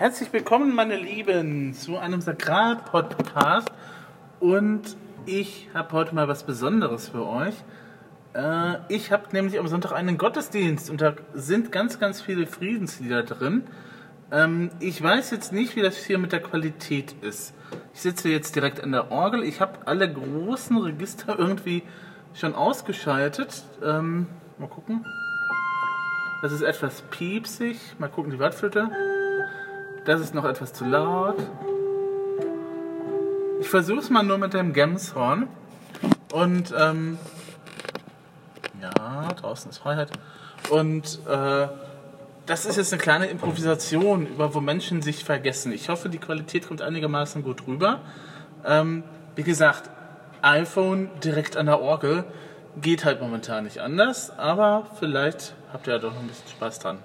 Herzlich willkommen, meine Lieben, zu einem Sakral-Podcast. Und ich habe heute mal was Besonderes für euch. Äh, ich habe nämlich am Sonntag einen Gottesdienst und da sind ganz, ganz viele Friedenslieder drin. Ähm, ich weiß jetzt nicht, wie das hier mit der Qualität ist. Ich sitze jetzt direkt an der Orgel. Ich habe alle großen Register irgendwie schon ausgeschaltet. Ähm, mal gucken. Das ist etwas piepsig. Mal gucken, die Wattflöte. Das ist noch etwas zu laut. Ich versuche es mal nur mit dem Gemshorn. Und ähm, ja, draußen ist Freiheit. Und äh, das ist jetzt eine kleine Improvisation, über wo Menschen sich vergessen. Ich hoffe, die Qualität kommt einigermaßen gut rüber. Ähm, wie gesagt, iPhone direkt an der Orgel geht halt momentan nicht anders, aber vielleicht habt ihr ja doch noch ein bisschen Spaß dran.